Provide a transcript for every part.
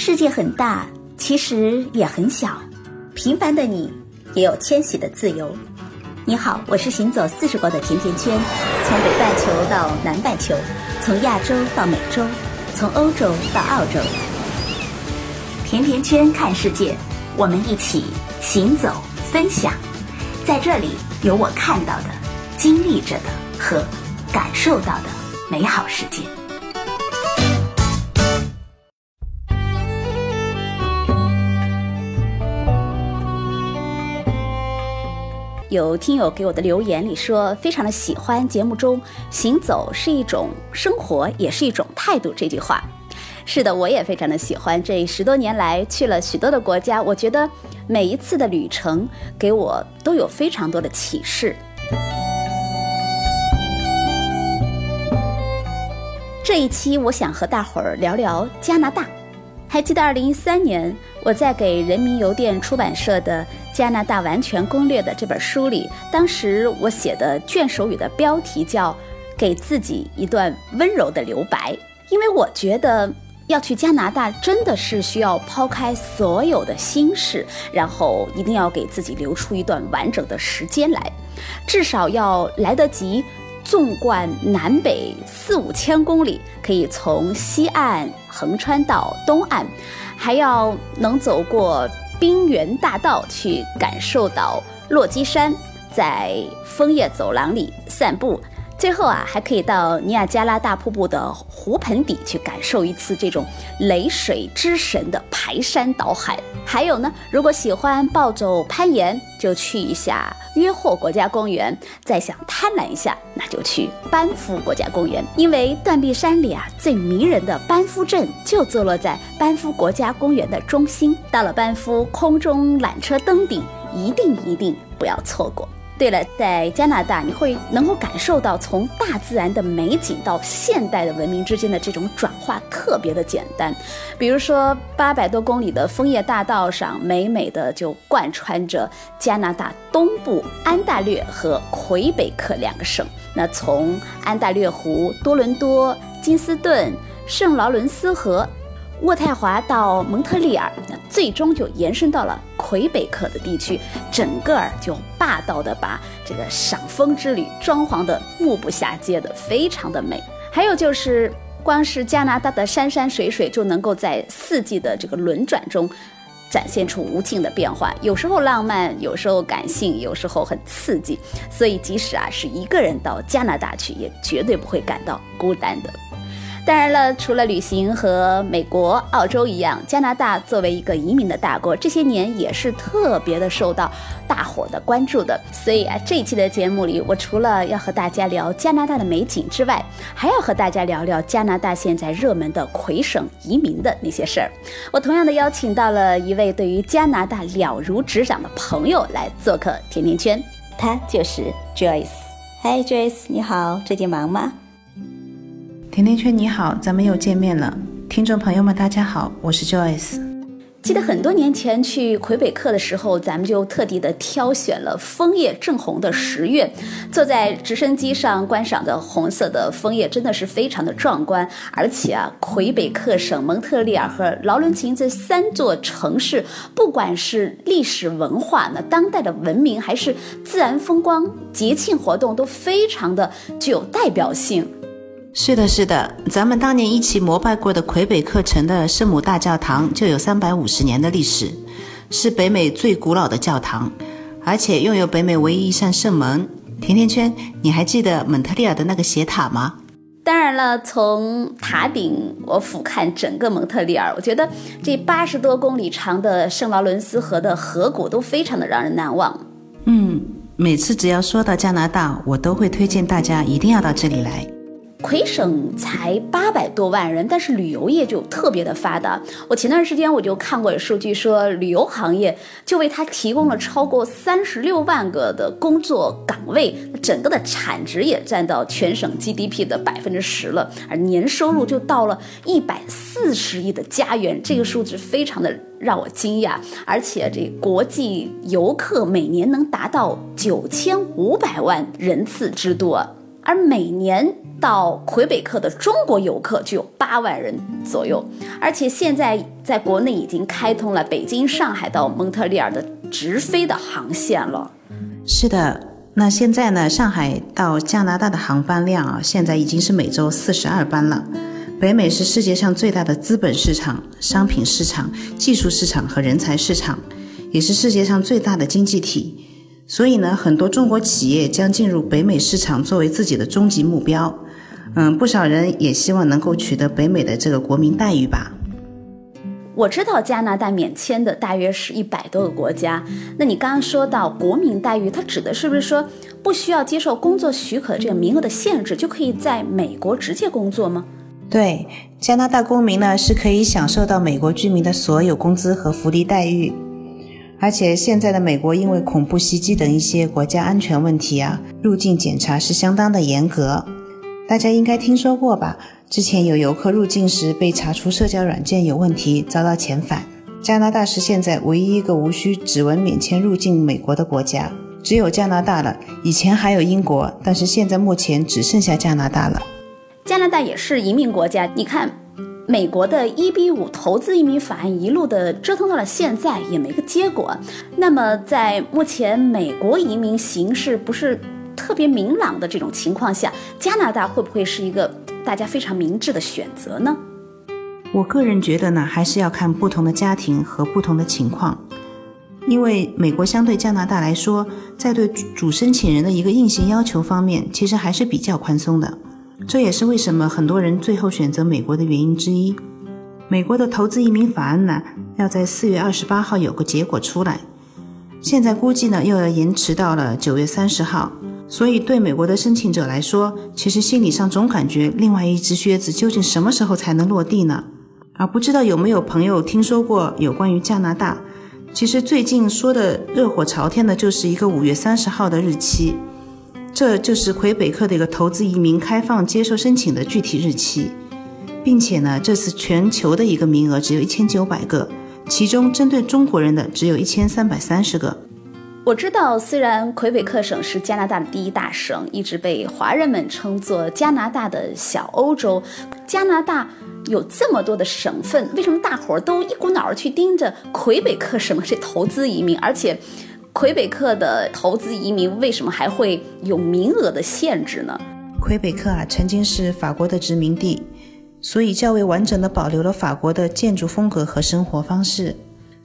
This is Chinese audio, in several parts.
世界很大，其实也很小。平凡的你，也有迁徙的自由。你好，我是行走四十国的甜甜圈，从北半球到南半球，从亚洲到美洲，从欧洲到澳洲。甜甜圈看世界，我们一起行走分享。在这里，有我看到的、经历着的和感受到的美好世界。有听友给我的留言里说，非常的喜欢节目中“行走是一种生活，也是一种态度”这句话。是的，我也非常的喜欢。这十多年来去了许多的国家，我觉得每一次的旅程给我都有非常多的启示。这一期我想和大伙儿聊聊加拿大。还记得二零一三年我在给人民邮电出版社的《加拿大完全攻略》的这本书里，当时我写的卷首语的标题叫“给自己一段温柔的留白”，因为我觉得要去加拿大真的是需要抛开所有的心事，然后一定要给自己留出一段完整的时间来，至少要来得及。纵贯南北四五千公里，可以从西岸横穿到东岸，还要能走过冰原大道去感受到落基山，在枫叶走廊里散步。最后啊，还可以到尼亚加拉大瀑布的湖盆底去感受一次这种雷水之神的排山倒海。还有呢，如果喜欢暴走攀岩，就去一下约霍国家公园；再想贪婪一下，那就去班夫国家公园。因为断壁山里啊，最迷人的班夫镇就坐落在班夫国家公园的中心。到了班夫，空中缆车登顶，一定一定不要错过。对了，在加拿大，你会能够感受到从大自然的美景到现代的文明之间的这种转化特别的简单。比如说，八百多公里的枫叶大道上，美美的就贯穿着加拿大东部安大略和魁北克两个省。那从安大略湖、多伦多、金斯顿、圣劳伦斯河。渥太华到蒙特利尔，那最终就延伸到了魁北克的地区，整个儿就霸道的把这个赏枫之旅装潢的目不暇接的，非常的美。还有就是，光是加拿大的山山水水就能够在四季的这个轮转中，展现出无尽的变化，有时候浪漫，有时候感性，有时候很刺激。所以即使啊是一个人到加拿大去，也绝对不会感到孤单的。当然了，除了旅行和美国、澳洲一样，加拿大作为一个移民的大国，这些年也是特别的受到大伙的关注的。所以啊，这一期的节目里，我除了要和大家聊加拿大的美景之外，还要和大家聊聊加拿大现在热门的魁省移民的那些事儿。我同样的邀请到了一位对于加拿大了如指掌的朋友来做客甜甜圈，他就是 Joyce。嗨，Joyce，你好，最近忙吗？甜甜圈你好，咱们又见面了。听众朋友们，大家好，我是 Joyce。记得很多年前去魁北克的时候，咱们就特地的挑选了枫叶正红的十月，坐在直升机上观赏的红色的枫叶，真的是非常的壮观。而且啊，魁北克省蒙特利尔和劳伦琴这三座城市，不管是历史文化、那当代的文明，还是自然风光、节庆活动，都非常的具有代表性。是的，是的，咱们当年一起膜拜过的魁北克城的圣母大教堂就有三百五十年的历史，是北美最古老的教堂，而且拥有北美唯一一扇圣门。甜甜圈，你还记得蒙特利尔的那个斜塔吗？当然了，从塔顶我俯瞰整个蒙特利尔，我觉得这八十多公里长的圣劳伦斯河的河谷都非常的让人难忘。嗯，每次只要说到加拿大，我都会推荐大家一定要到这里来。魁省才八百多万人，但是旅游业就特别的发达。我前段时间我就看过数据，说旅游行业就为它提供了超过三十六万个的工作岗位，整个的产值也占到全省 GDP 的百分之十了，而年收入就到了一百四十亿的加元，这个数字非常的让我惊讶。而且这国际游客每年能达到九千五百万人次之多，而每年。到魁北克的中国游客就有八万人左右，而且现在在国内已经开通了北京、上海到蒙特利尔的直飞的航线了。是的，那现在呢，上海到加拿大的航班量啊，现在已经是每周四十二班了。北美是世界上最大的资本市场、商品市场、技术市场和人才市场，也是世界上最大的经济体。所以呢，很多中国企业将进入北美市场作为自己的终极目标。嗯，不少人也希望能够取得北美的这个国民待遇吧。我知道加拿大免签的大约是一百多个国家。那你刚刚说到国民待遇，它指的是不是说不需要接受工作许可这个名额的限制，就可以在美国直接工作吗？对，加拿大公民呢是可以享受到美国居民的所有工资和福利待遇。而且现在的美国因为恐怖袭击等一些国家安全问题啊，入境检查是相当的严格。大家应该听说过吧？之前有游客入境时被查出社交软件有问题，遭到遣返。加拿大是现在唯一一个无需指纹免签入境美国的国家，只有加拿大了。以前还有英国，但是现在目前只剩下加拿大了。加拿大也是移民国家，你看，美国的一比五投资移民法案一路的折腾到了现在也没个结果。那么在目前美国移民形势不是？特别明朗的这种情况下，加拿大会不会是一个大家非常明智的选择呢？我个人觉得呢，还是要看不同的家庭和不同的情况。因为美国相对加拿大来说，在对主申请人的一个硬性要求方面，其实还是比较宽松的。这也是为什么很多人最后选择美国的原因之一。美国的投资移民法案呢，要在四月二十八号有个结果出来，现在估计呢又要延迟到了九月三十号。所以，对美国的申请者来说，其实心理上总感觉另外一只靴子究竟什么时候才能落地呢？啊，不知道有没有朋友听说过有关于加拿大？其实最近说的热火朝天的就是一个五月三十号的日期，这就是魁北克的一个投资移民开放接受申请的具体日期，并且呢，这次全球的一个名额只有一千九百个，其中针对中国人的只有一千三百三十个。我知道，虽然魁北克省是加拿大的第一大省，一直被华人们称作加拿大的小欧洲。加拿大有这么多的省份，为什么大伙儿都一股脑儿去盯着魁北克省这投资移民？而且，魁北克的投资移民为什么还会有名额的限制呢？魁北克啊，曾经是法国的殖民地，所以较为完整的保留了法国的建筑风格和生活方式。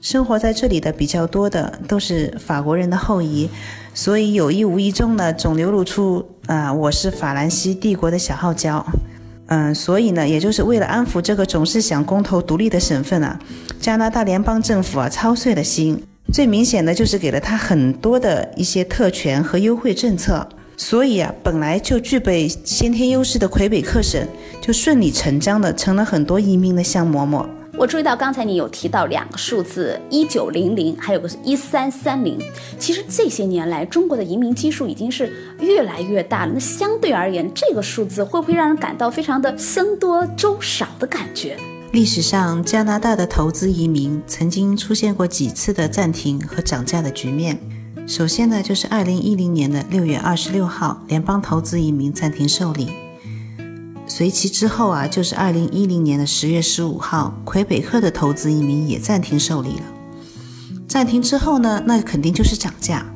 生活在这里的比较多的都是法国人的后裔，所以有意无意中呢，总流露出啊，我是法兰西帝国的小号角。嗯，所以呢，也就是为了安抚这个总是想公投独立的省份啊，加拿大联邦政府啊操碎了心。最明显的就是给了他很多的一些特权和优惠政策，所以啊，本来就具备先天优势的魁北克省，就顺理成章的成了很多移民的香馍馍。我注意到刚才你有提到两个数字，一九零零，还有个是一三三零。其实这些年来，中国的移民基数已经是越来越大了。那相对而言，这个数字会不会让人感到非常的僧多粥少的感觉？历史上，加拿大的投资移民曾经出现过几次的暂停和涨价的局面。首先呢，就是二零一零年的六月二十六号，联邦投资移民暂停受理。随其之后啊，就是二零一零年的十月十五号，魁北克的投资移民也暂停受理了。暂停之后呢，那肯定就是涨价。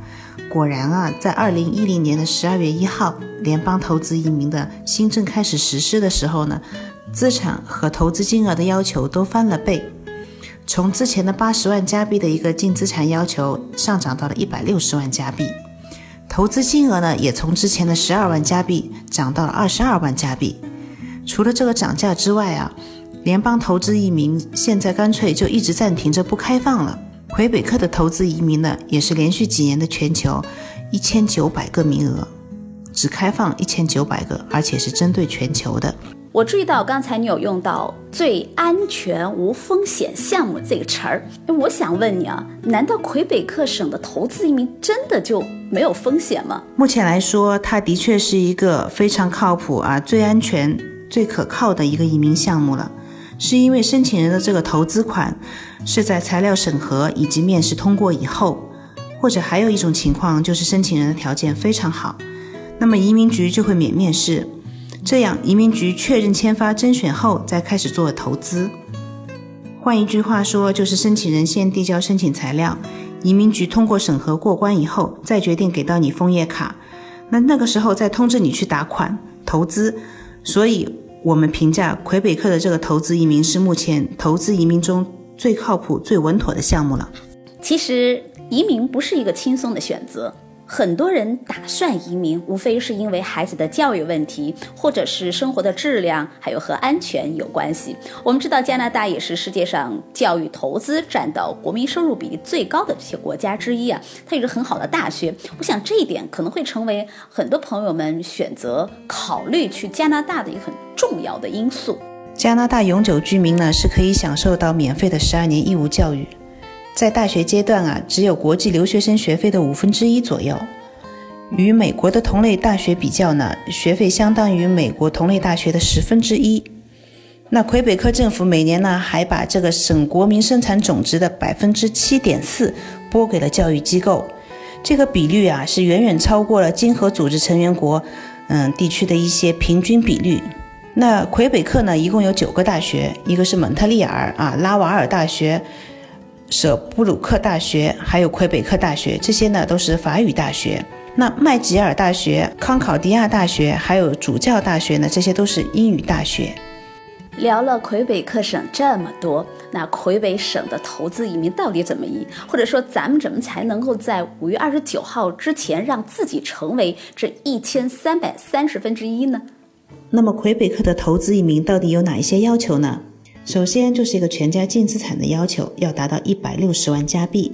果然啊，在二零一零年的十二月一号，联邦投资移民的新政开始实施的时候呢，资产和投资金额的要求都翻了倍，从之前的八十万加币的一个净资产要求上涨到了一百六十万加币，投资金额呢也从之前的十二万加币涨到了二十二万加币。除了这个涨价之外啊，联邦投资移民现在干脆就一直暂停着不开放了。魁北克的投资移民呢，也是连续几年的全球一千九百个名额，只开放一千九百个，而且是针对全球的。我注意到刚才你有用到“最安全无风险项目”这个词儿，我想问你啊，难道魁北克省的投资移民真的就没有风险吗？目前来说，它的确是一个非常靠谱啊，最安全。最可靠的一个移民项目了，是因为申请人的这个投资款是在材料审核以及面试通过以后，或者还有一种情况就是申请人的条件非常好，那么移民局就会免面试，这样移民局确认签发甄选后，再开始做投资。换一句话说，就是申请人先递交申请材料，移民局通过审核过关以后，再决定给到你枫叶卡。那那个时候再通知你去打款投资。所以，我们评价魁北克的这个投资移民是目前投资移民中最靠谱、最稳妥的项目了。其实，移民不是一个轻松的选择。很多人打算移民，无非是因为孩子的教育问题，或者是生活的质量，还有和安全有关系。我们知道加拿大也是世界上教育投资占到国民收入比例最高的这些国家之一啊，它有着很好的大学。我想这一点可能会成为很多朋友们选择考虑去加拿大的一个很重要的因素。加拿大永久居民呢是可以享受到免费的十二年义务教育。在大学阶段啊，只有国际留学生学费的五分之一左右。与美国的同类大学比较呢，学费相当于美国同类大学的十分之一。那魁北克政府每年呢，还把这个省国民生产总值的百分之七点四拨给了教育机构，这个比率啊，是远远超过了经合组织成员国，嗯，地区的一些平均比率。那魁北克呢，一共有九个大学，一个是蒙特利尔啊，拉瓦尔大学。舍布鲁克大学，还有魁北克大学，这些呢都是法语大学。那麦吉尔大学、康考迪亚大学，还有主教大学呢，这些都是英语大学。聊了魁北克省这么多，那魁北省的投资移民到底怎么移？或者说咱们怎么才能够在五月二十九号之前让自己成为这一千三百三十分之一呢？那么魁北克的投资移民到底有哪一些要求呢？首先就是一个全家净资产的要求，要达到一百六十万加币。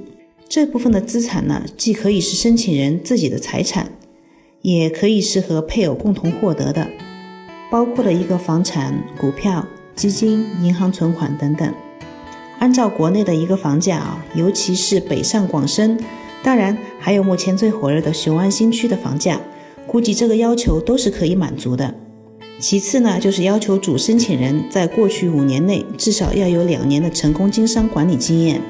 这部分的资产呢，既可以是申请人自己的财产，也可以是和配偶共同获得的，包括了一个房产、股票、基金、银行存款等等。按照国内的一个房价啊，尤其是北上广深，当然还有目前最火热的雄安新区的房价，估计这个要求都是可以满足的。其次呢，就是要求主申请人在过去五年内至少要有两年的成功经商管理经验。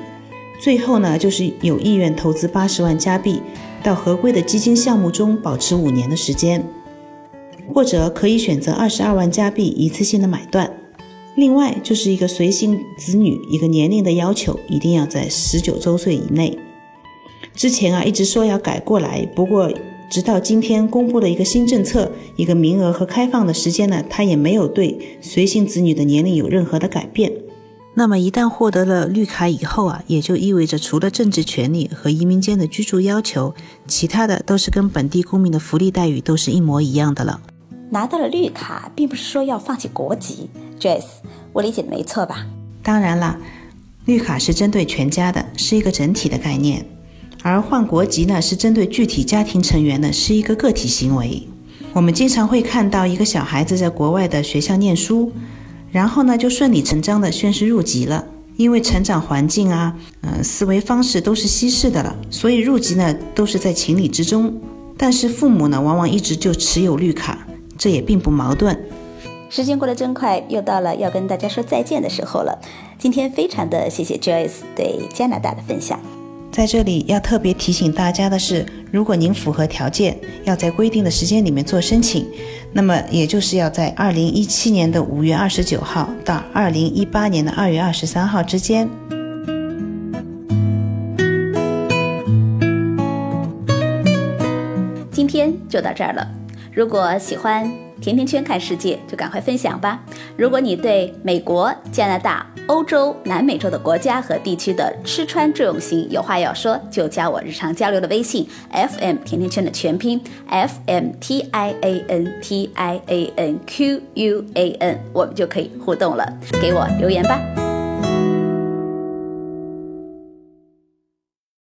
最后呢，就是有意愿投资八十万加币到合规的基金项目中保持五年的时间，或者可以选择二十二万加币一次性的买断。另外就是一个随行子女一个年龄的要求，一定要在十九周岁以内。之前啊一直说要改过来，不过。直到今天公布的一个新政策，一个名额和开放的时间呢，它也没有对随行子女的年龄有任何的改变。那么一旦获得了绿卡以后啊，也就意味着除了政治权利和移民间的居住要求，其他的都是跟本地公民的福利待遇都是一模一样的了。拿到了绿卡，并不是说要放弃国籍，Jess，我理解的没错吧？当然啦，绿卡是针对全家的，是一个整体的概念。而换国籍呢，是针对具体家庭成员的，是一个个体行为。我们经常会看到一个小孩子在国外的学校念书，然后呢就顺理成章的宣誓入籍了，因为成长环境啊，嗯，思维方式都是西式的了，所以入籍呢都是在情理之中。但是父母呢，往往一直就持有绿卡，这也并不矛盾。时间过得真快，又到了要跟大家说再见的时候了。今天非常的谢谢 Joyce 对加拿大的分享。在这里要特别提醒大家的是，如果您符合条件，要在规定的时间里面做申请，那么也就是要在二零一七年的五月二十九号到二零一八年的二月二十三号之间。今天就到这儿了，如果喜欢。甜甜圈看世界，就赶快分享吧！如果你对美国、加拿大、欧洲、南美洲的国家和地区的吃穿住用行有话要说，就加我日常交流的微信 f m 甜甜圈的全拼 f m t i a n t i a n q u a n，我们就可以互动了，给我留言吧。